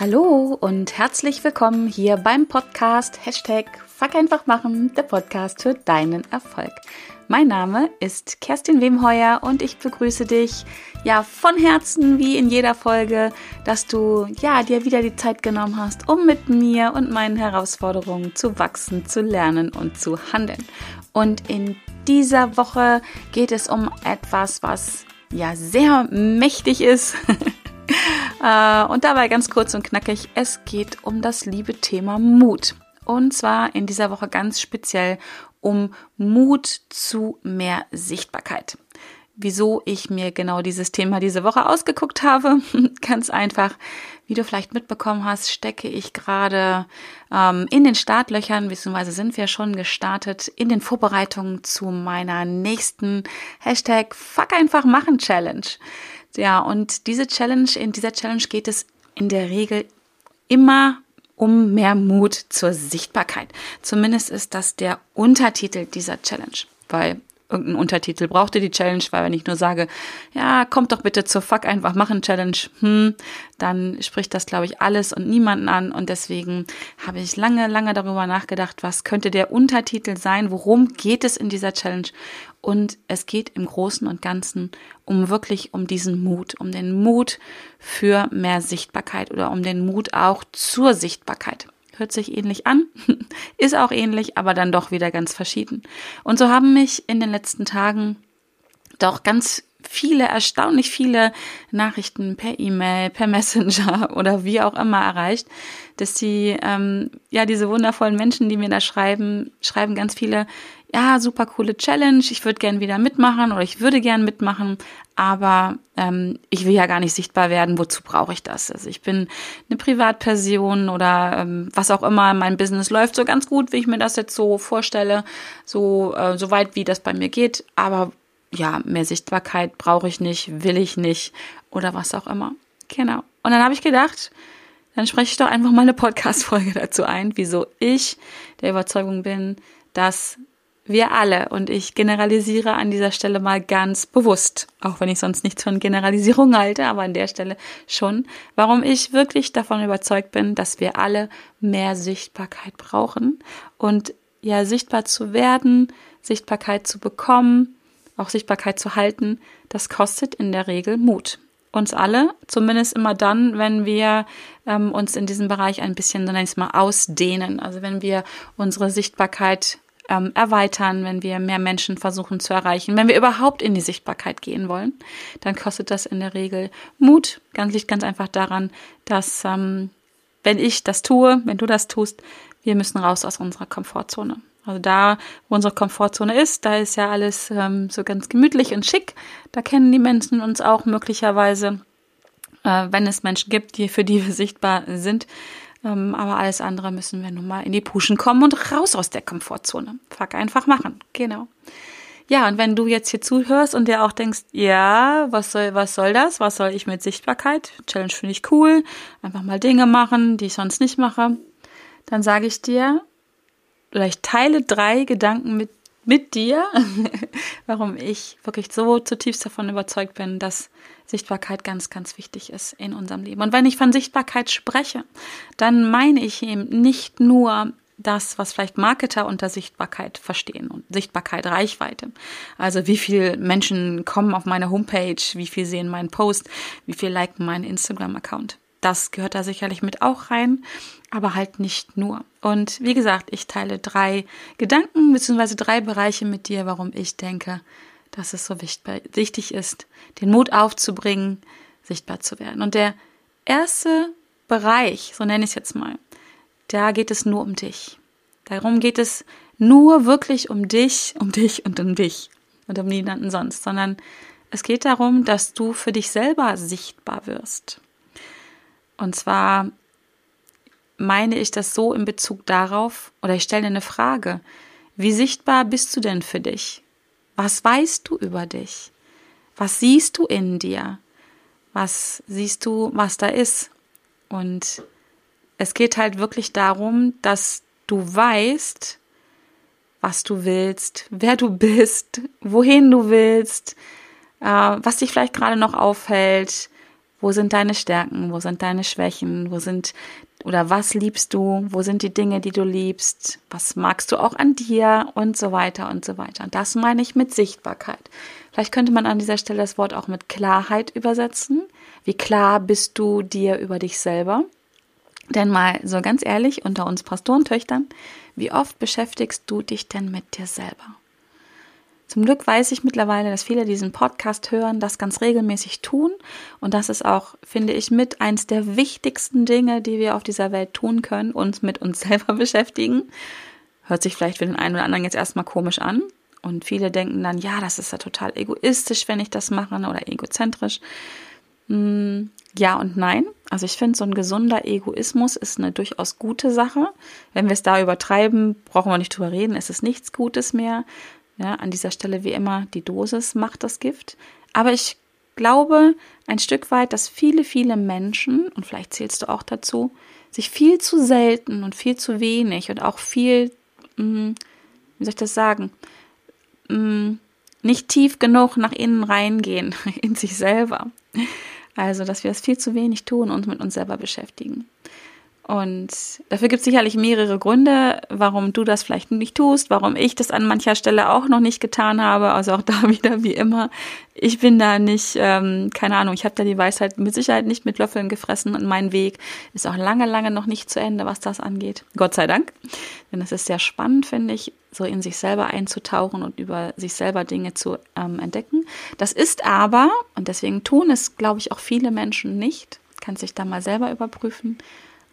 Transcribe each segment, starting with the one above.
Hallo und herzlich willkommen hier beim Podcast Hashtag Fuck einfach machen, der Podcast für deinen Erfolg. Mein Name ist Kerstin Wemheuer und ich begrüße dich ja von Herzen wie in jeder Folge, dass du ja dir wieder die Zeit genommen hast, um mit mir und meinen Herausforderungen zu wachsen, zu lernen und zu handeln. Und in dieser Woche geht es um etwas, was ja sehr mächtig ist. Äh, und dabei ganz kurz und knackig, es geht um das liebe Thema Mut. Und zwar in dieser Woche ganz speziell um Mut zu mehr Sichtbarkeit. Wieso ich mir genau dieses Thema diese Woche ausgeguckt habe? ganz einfach. Wie du vielleicht mitbekommen hast, stecke ich gerade ähm, in den Startlöchern, beziehungsweise sind wir schon gestartet in den Vorbereitungen zu meiner nächsten Hashtag Fuck einfach machen Challenge. Ja, und diese Challenge, in dieser Challenge geht es in der Regel immer um mehr Mut zur Sichtbarkeit. Zumindest ist das der Untertitel dieser Challenge, weil irgendeinen Untertitel brauchte die Challenge, weil wenn ich nur sage, ja, kommt doch bitte zur Fuck einfach machen Challenge, hm, dann spricht das, glaube ich, alles und niemanden an. Und deswegen habe ich lange, lange darüber nachgedacht, was könnte der Untertitel sein, worum geht es in dieser Challenge. Und es geht im Großen und Ganzen um wirklich um diesen Mut, um den Mut für mehr Sichtbarkeit oder um den Mut auch zur Sichtbarkeit. Hört sich ähnlich an, ist auch ähnlich, aber dann doch wieder ganz verschieden. Und so haben mich in den letzten Tagen doch ganz viele, erstaunlich viele Nachrichten per E-Mail, per Messenger oder wie auch immer erreicht, dass die, ähm, ja, diese wundervollen Menschen, die mir da schreiben, schreiben ganz viele, ja, super coole Challenge, ich würde gern wieder mitmachen oder ich würde gern mitmachen, aber ähm, ich will ja gar nicht sichtbar werden, wozu brauche ich das? Also ich bin eine Privatperson oder ähm, was auch immer, mein Business läuft so ganz gut, wie ich mir das jetzt so vorstelle, so, äh, so weit wie das bei mir geht, aber ja, mehr Sichtbarkeit brauche ich nicht, will ich nicht oder was auch immer. Genau. Und dann habe ich gedacht, dann spreche ich doch einfach mal eine Podcast-Folge dazu ein, wieso ich der Überzeugung bin, dass wir alle, und ich generalisiere an dieser Stelle mal ganz bewusst, auch wenn ich sonst nichts von Generalisierung halte, aber an der Stelle schon, warum ich wirklich davon überzeugt bin, dass wir alle mehr Sichtbarkeit brauchen und ja, sichtbar zu werden, Sichtbarkeit zu bekommen, auch Sichtbarkeit zu halten, das kostet in der Regel Mut. Uns alle, zumindest immer dann, wenn wir ähm, uns in diesem Bereich ein bisschen, nenne ich mal, ausdehnen. Also wenn wir unsere Sichtbarkeit ähm, erweitern, wenn wir mehr Menschen versuchen zu erreichen, wenn wir überhaupt in die Sichtbarkeit gehen wollen, dann kostet das in der Regel Mut. Ganz liegt ganz einfach daran, dass ähm, wenn ich das tue, wenn du das tust, wir müssen raus aus unserer Komfortzone. Also da, wo unsere Komfortzone ist, da ist ja alles ähm, so ganz gemütlich und schick. Da kennen die Menschen uns auch möglicherweise, äh, wenn es Menschen gibt, die für die wir sichtbar sind. Ähm, aber alles andere müssen wir nun mal in die Puschen kommen und raus aus der Komfortzone. Fuck einfach machen. Genau. Ja, und wenn du jetzt hier zuhörst und dir auch denkst, ja, was soll, was soll das? Was soll ich mit Sichtbarkeit? Challenge finde ich cool. Einfach mal Dinge machen, die ich sonst nicht mache. Dann sage ich dir, ich teile drei Gedanken mit, mit dir, warum ich wirklich so zutiefst davon überzeugt bin, dass Sichtbarkeit ganz, ganz wichtig ist in unserem Leben. Und wenn ich von Sichtbarkeit spreche, dann meine ich eben nicht nur das, was vielleicht Marketer unter Sichtbarkeit verstehen und Sichtbarkeit, Reichweite. Also wie viele Menschen kommen auf meine Homepage, wie viel sehen meinen Post, wie viel liken meinen Instagram-Account. Das gehört da sicherlich mit auch rein, aber halt nicht nur. Und wie gesagt, ich teile drei Gedanken bzw. drei Bereiche mit dir, warum ich denke, dass es so wichtig ist, den Mut aufzubringen, sichtbar zu werden. Und der erste Bereich, so nenne ich es jetzt mal, da geht es nur um dich. Darum geht es nur wirklich um dich, um dich und um dich und um niemanden sonst, sondern es geht darum, dass du für dich selber sichtbar wirst. Und zwar meine ich das so in Bezug darauf, oder ich stelle eine Frage, wie sichtbar bist du denn für dich? Was weißt du über dich? Was siehst du in dir? Was siehst du, was da ist? Und es geht halt wirklich darum, dass du weißt, was du willst, wer du bist, wohin du willst, äh, was dich vielleicht gerade noch aufhält, Wo sind deine Stärken? Wo sind deine Schwächen? Wo sind oder was liebst du? Wo sind die Dinge, die du liebst? Was magst du auch an dir? Und so weiter und so weiter. Das meine ich mit Sichtbarkeit. Vielleicht könnte man an dieser Stelle das Wort auch mit Klarheit übersetzen. Wie klar bist du dir über dich selber? Denn mal so ganz ehrlich, unter uns Pastorentöchtern, wie oft beschäftigst du dich denn mit dir selber? Zum Glück weiß ich mittlerweile, dass viele diesen Podcast hören, das ganz regelmäßig tun. Und das ist auch, finde ich, mit eins der wichtigsten Dinge, die wir auf dieser Welt tun können, uns mit uns selber beschäftigen. Hört sich vielleicht für den einen oder anderen jetzt erstmal komisch an. Und viele denken dann, ja, das ist ja total egoistisch, wenn ich das mache oder egozentrisch. Hm, ja und nein. Also ich finde, so ein gesunder Egoismus ist eine durchaus gute Sache. Wenn wir es da übertreiben, brauchen wir nicht drüber reden, es ist nichts Gutes mehr. Ja, an dieser Stelle wie immer, die Dosis macht das Gift. Aber ich glaube ein Stück weit, dass viele, viele Menschen, und vielleicht zählst du auch dazu, sich viel zu selten und viel zu wenig und auch viel, hm, wie soll ich das sagen, hm, nicht tief genug nach innen reingehen, in sich selber. Also, dass wir das viel zu wenig tun und mit uns selber beschäftigen. Und dafür gibt es sicherlich mehrere Gründe, warum du das vielleicht nicht tust, warum ich das an mancher Stelle auch noch nicht getan habe. Also auch da wieder wie immer. Ich bin da nicht, ähm, keine Ahnung, ich habe da die Weisheit mit Sicherheit nicht mit Löffeln gefressen und mein Weg ist auch lange, lange noch nicht zu Ende, was das angeht. Gott sei Dank. Denn es ist sehr spannend, finde ich, so in sich selber einzutauchen und über sich selber Dinge zu ähm, entdecken. Das ist aber, und deswegen tun es, glaube ich, auch viele Menschen nicht, kann sich da mal selber überprüfen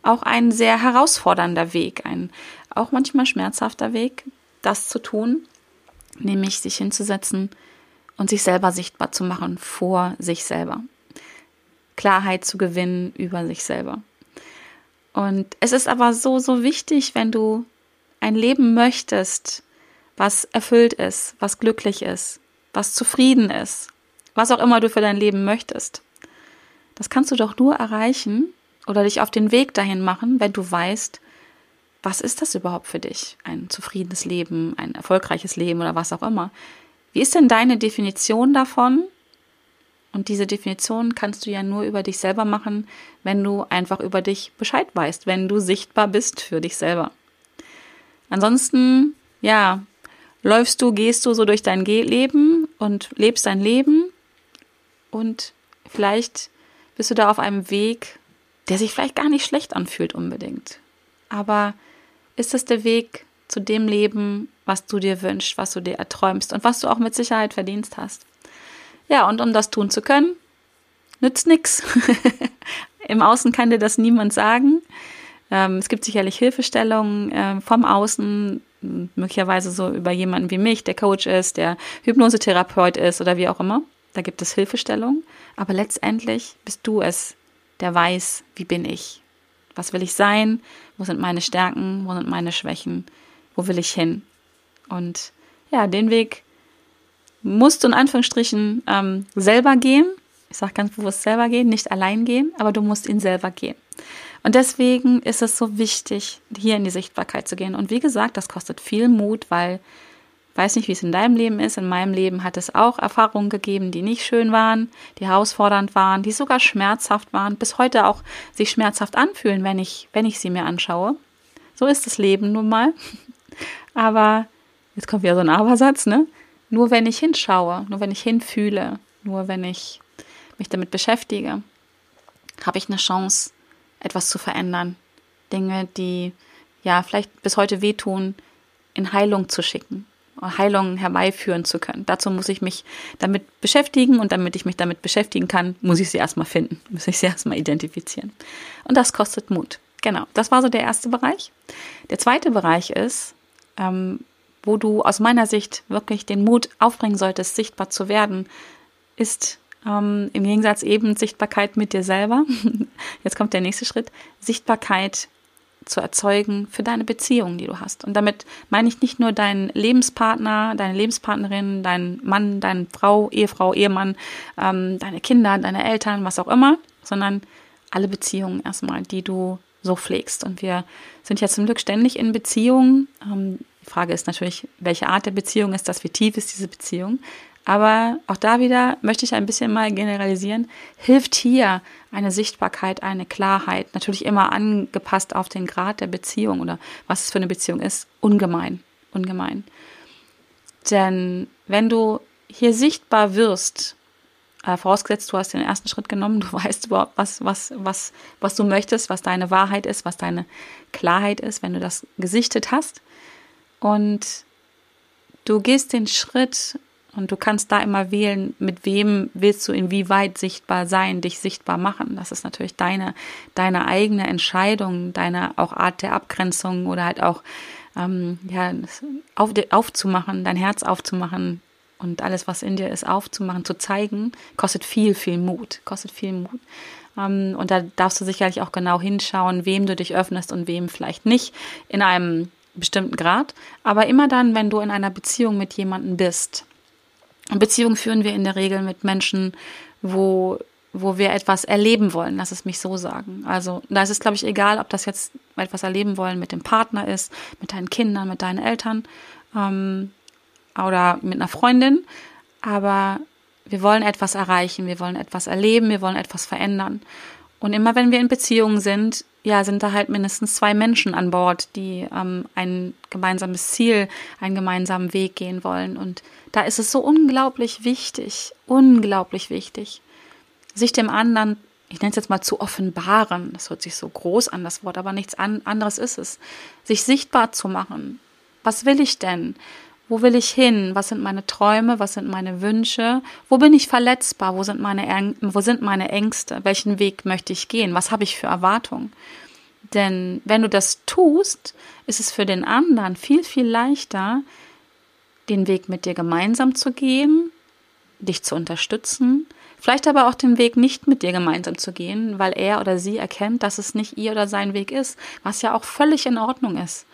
auch ein sehr herausfordernder Weg, ein auch manchmal schmerzhafter Weg, das zu tun, nämlich sich hinzusetzen und sich selber sichtbar zu machen vor sich selber. Klarheit zu gewinnen über sich selber. Und es ist aber so, so wichtig, wenn du ein Leben möchtest, was erfüllt ist, was glücklich ist, was zufrieden ist, was auch immer du für dein Leben möchtest. Das kannst du doch nur erreichen, oder dich auf den Weg dahin machen, wenn du weißt, was ist das überhaupt für dich? Ein zufriedenes Leben, ein erfolgreiches Leben oder was auch immer. Wie ist denn deine Definition davon? Und diese Definition kannst du ja nur über dich selber machen, wenn du einfach über dich Bescheid weißt, wenn du sichtbar bist für dich selber. Ansonsten, ja, läufst du, gehst du so durch dein Leben und lebst dein Leben und vielleicht bist du da auf einem Weg, der sich vielleicht gar nicht schlecht anfühlt unbedingt. Aber ist es der Weg zu dem Leben, was du dir wünschst, was du dir erträumst und was du auch mit Sicherheit verdienst hast? Ja, und um das tun zu können, nützt nichts. Im Außen kann dir das niemand sagen. Ähm, es gibt sicherlich Hilfestellungen äh, vom Außen, möglicherweise so über jemanden wie mich, der Coach ist, der Hypnosetherapeut ist oder wie auch immer. Da gibt es Hilfestellungen. Aber letztendlich bist du es, der weiß, wie bin ich? Was will ich sein? Wo sind meine Stärken? Wo sind meine Schwächen? Wo will ich hin? Und ja, den Weg musst du in Anführungsstrichen ähm, selber gehen. Ich sage ganz bewusst selber gehen, nicht allein gehen, aber du musst ihn selber gehen. Und deswegen ist es so wichtig, hier in die Sichtbarkeit zu gehen. Und wie gesagt, das kostet viel Mut, weil weiß nicht, wie es in deinem Leben ist. In meinem Leben hat es auch Erfahrungen gegeben, die nicht schön waren, die herausfordernd waren, die sogar schmerzhaft waren, bis heute auch sich schmerzhaft anfühlen, wenn ich, wenn ich sie mir anschaue. So ist das Leben nun mal. Aber jetzt kommt wieder so ein Abersatz, ne? Nur wenn ich hinschaue, nur wenn ich hinfühle, nur wenn ich mich damit beschäftige, habe ich eine Chance, etwas zu verändern. Dinge, die ja vielleicht bis heute wehtun, in Heilung zu schicken. Heilung herbeiführen zu können. Dazu muss ich mich damit beschäftigen und damit ich mich damit beschäftigen kann, muss ich sie erstmal finden, muss ich sie erstmal identifizieren. Und das kostet Mut. Genau, das war so der erste Bereich. Der zweite Bereich ist, ähm, wo du aus meiner Sicht wirklich den Mut aufbringen solltest, sichtbar zu werden, ist ähm, im Gegensatz eben Sichtbarkeit mit dir selber. Jetzt kommt der nächste Schritt. Sichtbarkeit zu erzeugen für deine Beziehungen, die du hast. Und damit meine ich nicht nur deinen Lebenspartner, deine Lebenspartnerin, deinen Mann, deine Frau, Ehefrau, Ehemann, ähm, deine Kinder, deine Eltern, was auch immer, sondern alle Beziehungen erstmal, die du so pflegst. Und wir sind ja zum Glück ständig in Beziehungen. Ähm, die Frage ist natürlich, welche Art der Beziehung ist das, wie tief ist diese Beziehung. Aber auch da wieder möchte ich ein bisschen mal generalisieren, hilft hier eine Sichtbarkeit, eine Klarheit, natürlich immer angepasst auf den Grad der Beziehung oder was es für eine Beziehung ist, ungemein, ungemein. Denn wenn du hier sichtbar wirst, äh, vorausgesetzt, du hast den ersten Schritt genommen, du weißt überhaupt, was, was, was, was du möchtest, was deine Wahrheit ist, was deine Klarheit ist, wenn du das gesichtet hast. Und du gehst den Schritt und du kannst da immer wählen, mit wem willst du inwieweit sichtbar sein, dich sichtbar machen. Das ist natürlich deine, deine eigene Entscheidung, deine auch Art der Abgrenzung oder halt auch ähm, ja, auf, aufzumachen, dein Herz aufzumachen und alles, was in dir ist, aufzumachen, zu zeigen, kostet viel, viel Mut. Kostet viel Mut. Ähm, und da darfst du sicherlich auch genau hinschauen, wem du dich öffnest und wem vielleicht nicht in einem bestimmten Grad. Aber immer dann, wenn du in einer Beziehung mit jemandem bist, Beziehungen führen wir in der Regel mit Menschen, wo, wo wir etwas erleben wollen, lass es mich so sagen. Also da ist es, glaube ich, egal, ob das jetzt etwas erleben wollen mit dem Partner ist, mit deinen Kindern, mit deinen Eltern ähm, oder mit einer Freundin. Aber wir wollen etwas erreichen, wir wollen etwas erleben, wir wollen etwas verändern. Und immer wenn wir in Beziehungen sind, ja, sind da halt mindestens zwei Menschen an Bord, die ähm, ein gemeinsames Ziel, einen gemeinsamen Weg gehen wollen. Und da ist es so unglaublich wichtig, unglaublich wichtig, sich dem anderen, ich nenne es jetzt mal zu offenbaren, das hört sich so groß an, das Wort, aber nichts an, anderes ist es, sich sichtbar zu machen. Was will ich denn? Wo will ich hin? Was sind meine Träume? Was sind meine Wünsche? Wo bin ich verletzbar? Wo sind meine, wo sind meine Ängste? Welchen Weg möchte ich gehen? Was habe ich für Erwartungen? Denn wenn du das tust, ist es für den anderen viel, viel leichter, den Weg mit dir gemeinsam zu gehen, dich zu unterstützen, vielleicht aber auch den Weg nicht mit dir gemeinsam zu gehen, weil er oder sie erkennt, dass es nicht ihr oder sein Weg ist, was ja auch völlig in Ordnung ist.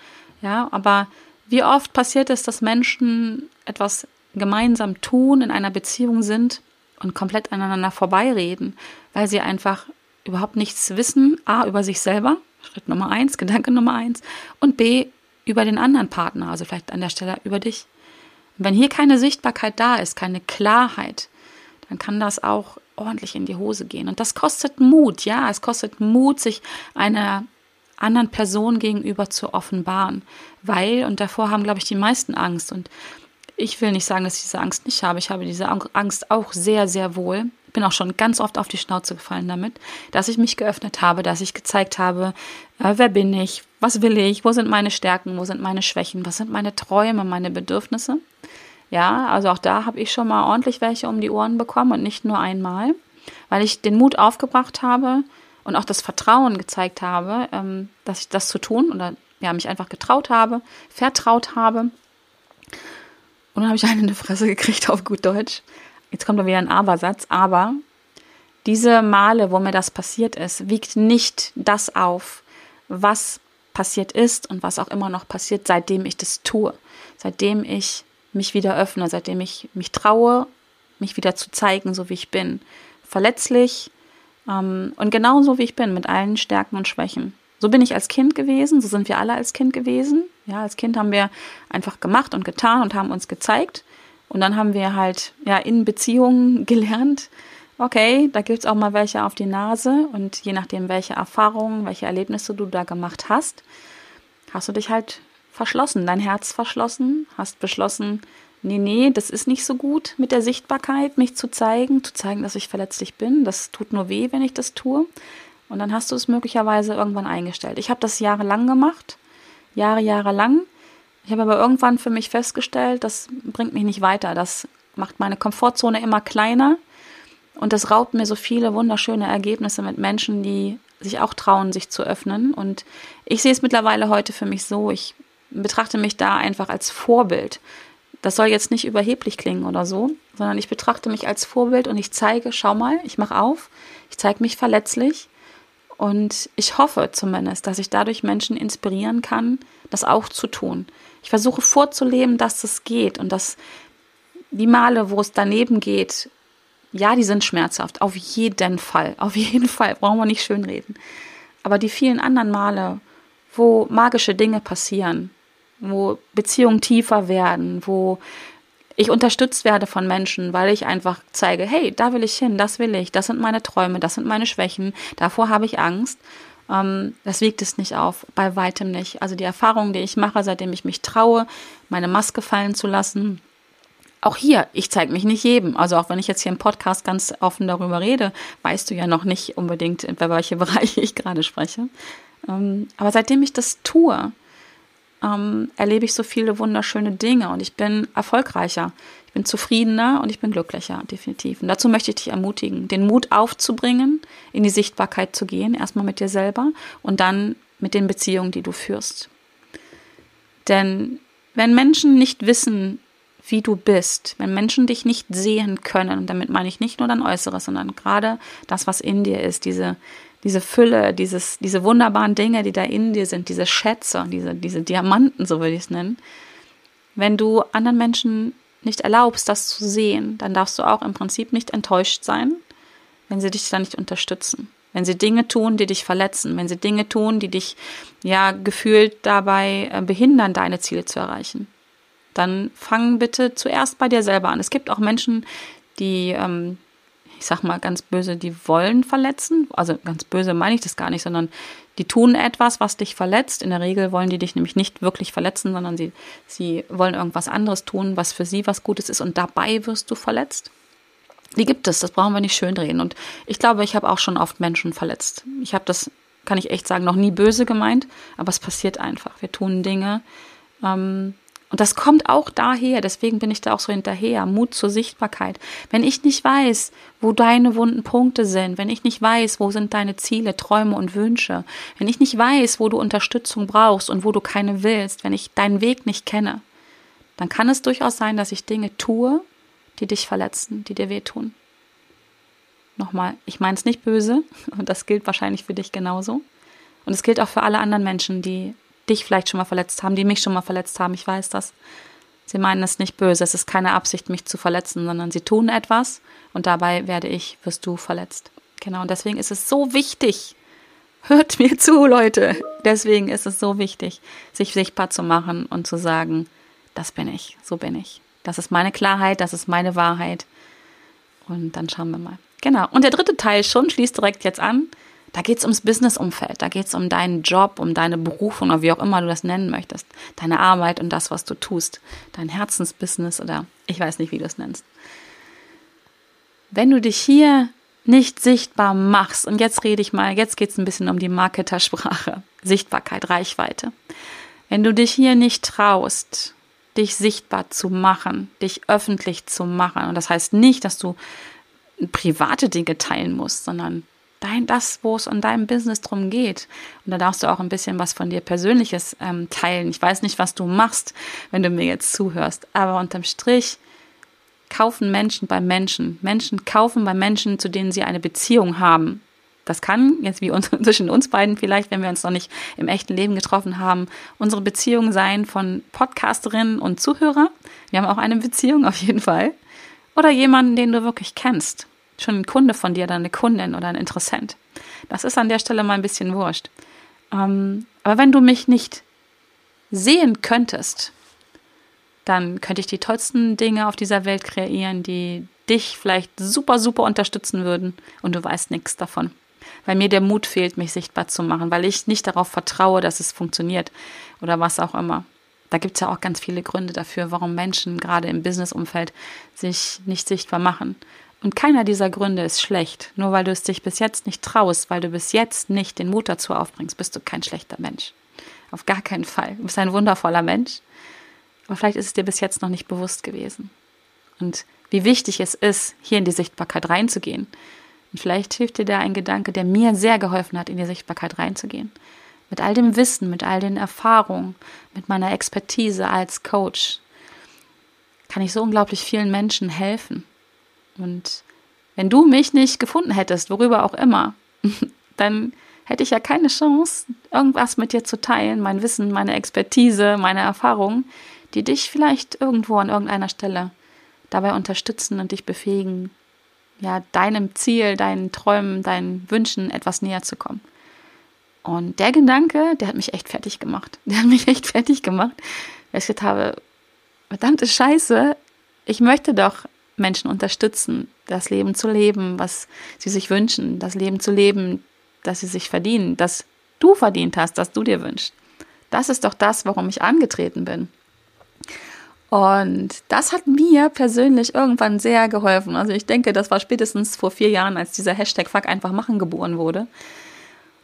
Ja, aber wie oft passiert es, dass Menschen etwas gemeinsam tun, in einer Beziehung sind und komplett aneinander vorbeireden, weil sie einfach überhaupt nichts wissen, a, über sich selber, Schritt Nummer eins, Gedanke Nummer eins, und b, über den anderen Partner, also vielleicht an der Stelle über dich. Und wenn hier keine Sichtbarkeit da ist, keine Klarheit, dann kann das auch ordentlich in die Hose gehen. Und das kostet Mut, ja, es kostet Mut, sich einer anderen Person gegenüber zu offenbaren. Weil, und davor haben, glaube ich, die meisten Angst. Und ich will nicht sagen, dass ich diese Angst nicht habe. Ich habe diese Angst auch sehr, sehr wohl. Ich bin auch schon ganz oft auf die Schnauze gefallen damit, dass ich mich geöffnet habe, dass ich gezeigt habe, äh, wer bin ich, was will ich, wo sind meine Stärken, wo sind meine Schwächen, was sind meine Träume, meine Bedürfnisse. Ja, also auch da habe ich schon mal ordentlich welche um die Ohren bekommen und nicht nur einmal, weil ich den Mut aufgebracht habe, und auch das Vertrauen gezeigt habe, ähm, dass ich das zu tun oder ja, mich einfach getraut habe, vertraut habe. Und dann habe ich eine in die Fresse gekriegt auf gut Deutsch. Jetzt kommt da wieder ein Aber-Satz. Aber diese Male, wo mir das passiert ist, wiegt nicht das auf, was passiert ist und was auch immer noch passiert, seitdem ich das tue. Seitdem ich mich wieder öffne, seitdem ich mich traue, mich wieder zu zeigen, so wie ich bin. Verletzlich, ähm, und genauso wie ich bin, mit allen Stärken und Schwächen. So bin ich als Kind gewesen, so sind wir alle als Kind gewesen. Ja, als Kind haben wir einfach gemacht und getan und haben uns gezeigt. Und dann haben wir halt ja in Beziehungen gelernt, okay, da gibt es auch mal welche auf die Nase und je nachdem, welche Erfahrungen, welche Erlebnisse du da gemacht hast, hast du dich halt verschlossen, dein Herz verschlossen, hast beschlossen, nee, nee, das ist nicht so gut mit der Sichtbarkeit, mich zu zeigen, zu zeigen, dass ich verletzlich bin. Das tut nur weh, wenn ich das tue. Und dann hast du es möglicherweise irgendwann eingestellt. Ich habe das jahrelang gemacht, Jahre, Jahre lang. Ich habe aber irgendwann für mich festgestellt, das bringt mich nicht weiter. Das macht meine Komfortzone immer kleiner und das raubt mir so viele wunderschöne Ergebnisse mit Menschen, die sich auch trauen, sich zu öffnen. Und ich sehe es mittlerweile heute für mich so, ich betrachte mich da einfach als Vorbild. Das soll jetzt nicht überheblich klingen oder so, sondern ich betrachte mich als Vorbild und ich zeige, schau mal, ich mache auf, ich zeige mich verletzlich und ich hoffe zumindest, dass ich dadurch Menschen inspirieren kann, das auch zu tun. Ich versuche vorzuleben, dass das geht und dass die Male, wo es daneben geht, ja, die sind schmerzhaft, auf jeden Fall, auf jeden Fall, brauchen wir nicht schönreden. Aber die vielen anderen Male, wo magische Dinge passieren, wo Beziehungen tiefer werden, wo ich unterstützt werde von Menschen, weil ich einfach zeige, hey, da will ich hin, das will ich, das sind meine Träume, das sind meine Schwächen, davor habe ich Angst. Ähm, das wiegt es nicht auf, bei weitem nicht. Also die Erfahrung, die ich mache, seitdem ich mich traue, meine Maske fallen zu lassen, auch hier, ich zeige mich nicht jedem. Also auch wenn ich jetzt hier im Podcast ganz offen darüber rede, weißt du ja noch nicht unbedingt, über welche Bereiche ich gerade spreche. Ähm, aber seitdem ich das tue, ähm, erlebe ich so viele wunderschöne Dinge und ich bin erfolgreicher. Ich bin zufriedener und ich bin glücklicher, definitiv. Und dazu möchte ich dich ermutigen, den Mut aufzubringen, in die Sichtbarkeit zu gehen, erstmal mit dir selber und dann mit den Beziehungen, die du führst. Denn wenn Menschen nicht wissen, wie du bist, wenn Menschen dich nicht sehen können, und damit meine ich nicht nur dein Äußeres, sondern gerade das, was in dir ist, diese, diese Fülle, dieses, diese wunderbaren Dinge, die da in dir sind, diese Schätze, diese, diese Diamanten, so würde ich es nennen. Wenn du anderen Menschen nicht erlaubst, das zu sehen, dann darfst du auch im Prinzip nicht enttäuscht sein, wenn sie dich da nicht unterstützen. Wenn sie Dinge tun, die dich verletzen, wenn sie Dinge tun, die dich ja gefühlt dabei äh, behindern, deine Ziele zu erreichen dann fang bitte zuerst bei dir selber an. Es gibt auch Menschen, die, ähm, ich sag mal ganz böse, die wollen verletzen. Also ganz böse meine ich das gar nicht, sondern die tun etwas, was dich verletzt. In der Regel wollen die dich nämlich nicht wirklich verletzen, sondern sie, sie wollen irgendwas anderes tun, was für sie was Gutes ist und dabei wirst du verletzt. Die gibt es, das brauchen wir nicht schönreden. Und ich glaube, ich habe auch schon oft Menschen verletzt. Ich habe das, kann ich echt sagen, noch nie böse gemeint, aber es passiert einfach. Wir tun Dinge, ähm, und das kommt auch daher, deswegen bin ich da auch so hinterher, Mut zur Sichtbarkeit. Wenn ich nicht weiß, wo deine wunden Punkte sind, wenn ich nicht weiß, wo sind deine Ziele, Träume und Wünsche, wenn ich nicht weiß, wo du Unterstützung brauchst und wo du keine willst, wenn ich deinen Weg nicht kenne, dann kann es durchaus sein, dass ich Dinge tue, die dich verletzen, die dir wehtun. Nochmal, ich meine es nicht böse und das gilt wahrscheinlich für dich genauso. Und es gilt auch für alle anderen Menschen, die dich vielleicht schon mal verletzt haben, die mich schon mal verletzt haben. Ich weiß das. Sie meinen es nicht böse. Es ist keine Absicht, mich zu verletzen, sondern sie tun etwas und dabei werde ich, wirst du verletzt. Genau. Und deswegen ist es so wichtig. Hört mir zu, Leute. Deswegen ist es so wichtig, sich sichtbar zu machen und zu sagen, das bin ich, so bin ich. Das ist meine Klarheit, das ist meine Wahrheit. Und dann schauen wir mal. Genau. Und der dritte Teil schon schließt direkt jetzt an. Da geht es ums Businessumfeld, da geht es um deinen Job, um deine Berufung oder wie auch immer du das nennen möchtest. Deine Arbeit und das, was du tust. Dein Herzensbusiness oder ich weiß nicht, wie du es nennst. Wenn du dich hier nicht sichtbar machst, und jetzt rede ich mal, jetzt geht es ein bisschen um die Marketersprache, Sichtbarkeit, Reichweite. Wenn du dich hier nicht traust, dich sichtbar zu machen, dich öffentlich zu machen, und das heißt nicht, dass du private Dinge teilen musst, sondern dein, das, wo es in deinem Business drum geht. Und da darfst du auch ein bisschen was von dir Persönliches ähm, teilen. Ich weiß nicht, was du machst, wenn du mir jetzt zuhörst, aber unterm Strich kaufen Menschen bei Menschen. Menschen kaufen bei Menschen, zu denen sie eine Beziehung haben. Das kann jetzt wie uns, zwischen uns beiden vielleicht, wenn wir uns noch nicht im echten Leben getroffen haben, unsere Beziehung sein von Podcasterinnen und Zuhörer. Wir haben auch eine Beziehung auf jeden Fall. Oder jemanden, den du wirklich kennst schon ein Kunde von dir oder eine Kundin oder ein Interessent. Das ist an der Stelle mal ein bisschen wurscht. Ähm, aber wenn du mich nicht sehen könntest, dann könnte ich die tollsten Dinge auf dieser Welt kreieren, die dich vielleicht super, super unterstützen würden und du weißt nichts davon. Weil mir der Mut fehlt, mich sichtbar zu machen, weil ich nicht darauf vertraue, dass es funktioniert oder was auch immer. Da gibt es ja auch ganz viele Gründe dafür, warum Menschen gerade im Businessumfeld sich nicht sichtbar machen. Und keiner dieser Gründe ist schlecht. Nur weil du es dich bis jetzt nicht traust, weil du bis jetzt nicht den Mut dazu aufbringst, bist du kein schlechter Mensch. Auf gar keinen Fall. Du bist ein wundervoller Mensch. Aber vielleicht ist es dir bis jetzt noch nicht bewusst gewesen. Und wie wichtig es ist, hier in die Sichtbarkeit reinzugehen. Und vielleicht hilft dir da ein Gedanke, der mir sehr geholfen hat, in die Sichtbarkeit reinzugehen. Mit all dem Wissen, mit all den Erfahrungen, mit meiner Expertise als Coach kann ich so unglaublich vielen Menschen helfen. Und wenn du mich nicht gefunden hättest, worüber auch immer, dann hätte ich ja keine Chance, irgendwas mit dir zu teilen, mein Wissen, meine Expertise, meine Erfahrungen, die dich vielleicht irgendwo an irgendeiner Stelle dabei unterstützen und dich befähigen, ja, deinem Ziel, deinen Träumen, deinen Wünschen etwas näher zu kommen. Und der Gedanke, der hat mich echt fertig gemacht. Der hat mich echt fertig gemacht, weil ich gedacht habe, verdammte Scheiße, Ich möchte doch Menschen unterstützen, das Leben zu leben, was sie sich wünschen, das Leben zu leben, das sie sich verdienen, das du verdient hast, das du dir wünschst. Das ist doch das, warum ich angetreten bin. Und das hat mir persönlich irgendwann sehr geholfen. Also ich denke, das war spätestens vor vier Jahren, als dieser Hashtag Fuck einfach machen geboren wurde.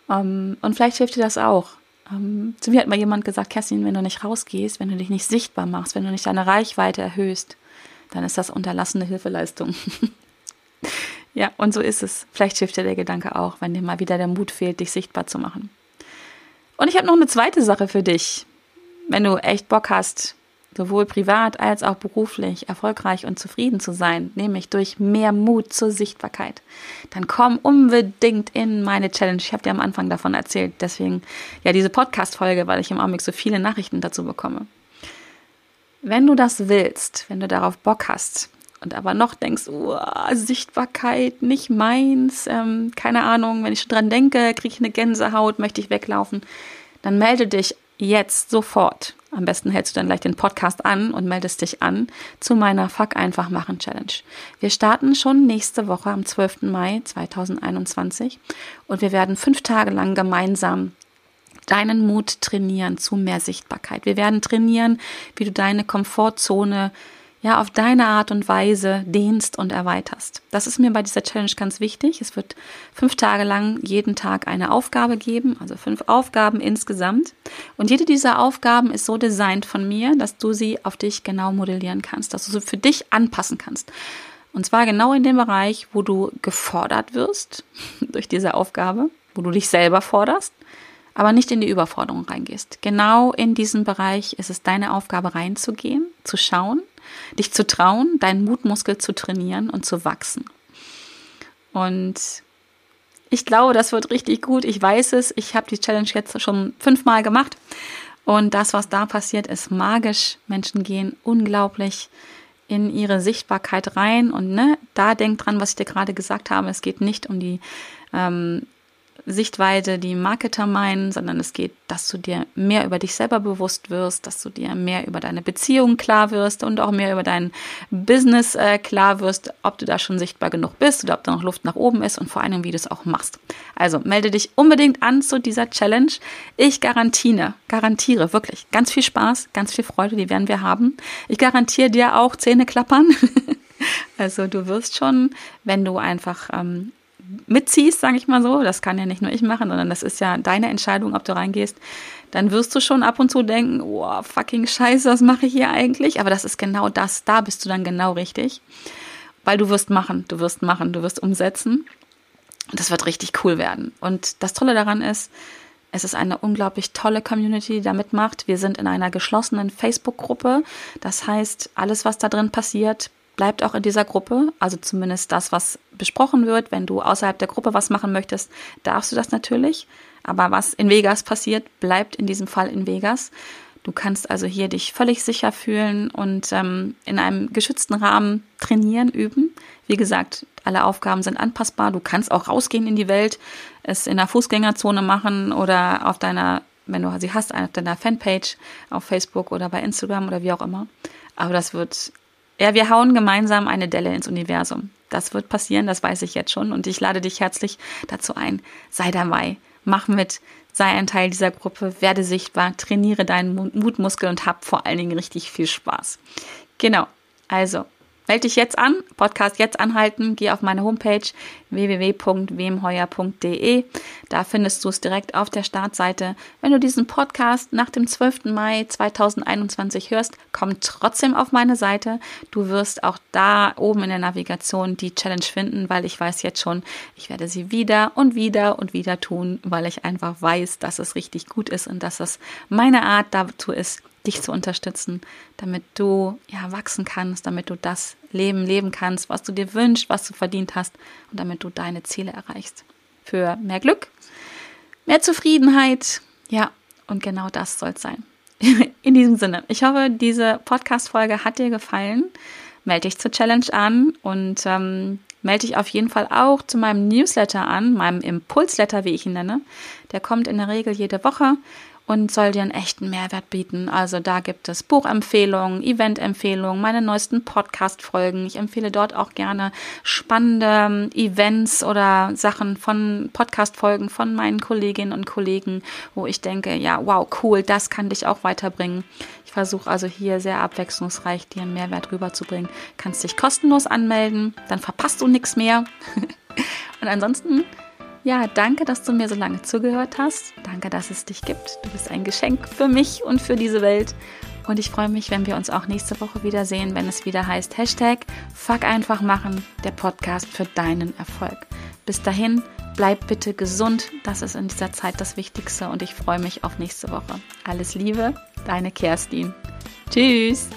Um, und vielleicht hilft dir das auch. Um, zu mir hat mal jemand gesagt, Kerstin, wenn du nicht rausgehst, wenn du dich nicht sichtbar machst, wenn du nicht deine Reichweite erhöhst, dann ist das unterlassene Hilfeleistung. ja, und so ist es. Vielleicht hilft dir der Gedanke auch, wenn dir mal wieder der Mut fehlt, dich sichtbar zu machen. Und ich habe noch eine zweite Sache für dich. Wenn du echt Bock hast, sowohl privat als auch beruflich erfolgreich und zufrieden zu sein, nämlich durch mehr Mut zur Sichtbarkeit, dann komm unbedingt in meine Challenge. Ich habe dir am Anfang davon erzählt, deswegen ja diese Podcast-Folge, weil ich im Augenblick so viele Nachrichten dazu bekomme. Wenn du das willst, wenn du darauf Bock hast und aber noch denkst, oh, Sichtbarkeit, nicht meins, ähm, keine Ahnung, wenn ich schon dran denke, kriege ich eine Gänsehaut, möchte ich weglaufen, dann melde dich jetzt sofort. Am besten hältst du dann gleich den Podcast an und meldest dich an zu meiner Fuck einfach machen Challenge. Wir starten schon nächste Woche am 12. Mai 2021 und wir werden fünf Tage lang gemeinsam deinen Mut trainieren zu mehr Sichtbarkeit. Wir werden trainieren, wie du deine Komfortzone ja auf deine Art und Weise dehnst und erweiterst. Das ist mir bei dieser Challenge ganz wichtig. Es wird fünf Tage lang jeden Tag eine Aufgabe geben, also fünf Aufgaben insgesamt. Und jede dieser Aufgaben ist so designt von mir, dass du sie auf dich genau modellieren kannst, dass du sie für dich anpassen kannst. Und zwar genau in dem Bereich, wo du gefordert wirst durch diese Aufgabe, wo du dich selber forderst aber nicht in die Überforderung reingehst. Genau in diesen Bereich ist es deine Aufgabe reinzugehen, zu schauen, dich zu trauen, deinen Mutmuskel zu trainieren und zu wachsen. Und ich glaube, das wird richtig gut. Ich weiß es. Ich habe die Challenge jetzt schon fünfmal gemacht. Und das, was da passiert, ist magisch. Menschen gehen unglaublich in ihre Sichtbarkeit rein. Und ne, da denk dran, was ich dir gerade gesagt habe. Es geht nicht um die ähm, Sichtweise, die Marketer meinen, sondern es geht, dass du dir mehr über dich selber bewusst wirst, dass du dir mehr über deine Beziehung klar wirst und auch mehr über dein Business äh, klar wirst, ob du da schon sichtbar genug bist oder ob da noch Luft nach oben ist und vor allem, wie du es auch machst. Also melde dich unbedingt an zu dieser Challenge. Ich garantiere, garantiere wirklich ganz viel Spaß, ganz viel Freude, die werden wir haben. Ich garantiere dir auch Zähne klappern. Also du wirst schon, wenn du einfach ähm, mitziehst, sage ich mal so, das kann ja nicht nur ich machen, sondern das ist ja deine Entscheidung, ob du reingehst, dann wirst du schon ab und zu denken, oh, fucking scheiße, was mache ich hier eigentlich? Aber das ist genau das, da bist du dann genau richtig, weil du wirst machen, du wirst machen, du wirst umsetzen und das wird richtig cool werden. Und das Tolle daran ist, es ist eine unglaublich tolle Community, die da mitmacht. Wir sind in einer geschlossenen Facebook-Gruppe. Das heißt, alles, was da drin passiert, bleibt auch in dieser Gruppe, also zumindest das, was besprochen wird. Wenn du außerhalb der Gruppe was machen möchtest, darfst du das natürlich. Aber was in Vegas passiert, bleibt in diesem Fall in Vegas. Du kannst also hier dich völlig sicher fühlen und ähm, in einem geschützten Rahmen trainieren, üben. Wie gesagt, alle Aufgaben sind anpassbar. Du kannst auch rausgehen in die Welt, es in der Fußgängerzone machen oder auf deiner, wenn du sie hast, auf deiner Fanpage auf Facebook oder bei Instagram oder wie auch immer. Aber das wird ja, wir hauen gemeinsam eine Delle ins Universum. Das wird passieren, das weiß ich jetzt schon. Und ich lade dich herzlich dazu ein. Sei dabei, mach mit, sei ein Teil dieser Gruppe, werde sichtbar, trainiere deinen Mutmuskel und hab vor allen Dingen richtig viel Spaß. Genau. Also, Melde dich jetzt an, Podcast jetzt anhalten, geh auf meine Homepage www.wemheuer.de. Da findest du es direkt auf der Startseite. Wenn du diesen Podcast nach dem 12. Mai 2021 hörst, komm trotzdem auf meine Seite. Du wirst auch da oben in der Navigation die Challenge finden, weil ich weiß jetzt schon, ich werde sie wieder und wieder und wieder tun, weil ich einfach weiß, dass es richtig gut ist und dass es meine Art dazu ist, dich zu unterstützen, damit du ja wachsen kannst, damit du das Leben leben kannst, was du dir wünschst, was du verdient hast und damit du deine Ziele erreichst. Für mehr Glück, mehr Zufriedenheit, ja, und genau das soll es sein. In diesem Sinne, ich hoffe, diese Podcast-Folge hat dir gefallen. Melde dich zur Challenge an und ähm, melde dich auf jeden Fall auch zu meinem Newsletter an, meinem Impulsletter, wie ich ihn nenne. Der kommt in der Regel jede Woche und soll dir einen echten Mehrwert bieten. Also da gibt es Buchempfehlungen, Eventempfehlungen, meine neuesten Podcast-Folgen. Ich empfehle dort auch gerne spannende ähm, Events oder Sachen von Podcast-Folgen von meinen Kolleginnen und Kollegen, wo ich denke, ja, wow, cool, das kann dich auch weiterbringen. Ich versuche also hier sehr abwechslungsreich dir einen Mehrwert rüberzubringen. Kannst dich kostenlos anmelden, dann verpasst du nichts mehr. und ansonsten ja, danke, dass du mir so lange zugehört hast. Danke, dass es dich gibt. Du bist ein Geschenk für mich und für diese Welt. Und ich freue mich, wenn wir uns auch nächste Woche wiedersehen, wenn es wieder heißt Hashtag Fuck einfach machen, der Podcast für deinen Erfolg. Bis dahin, bleib bitte gesund. Das ist in dieser Zeit das Wichtigste und ich freue mich auf nächste Woche. Alles Liebe, deine Kerstin. Tschüss.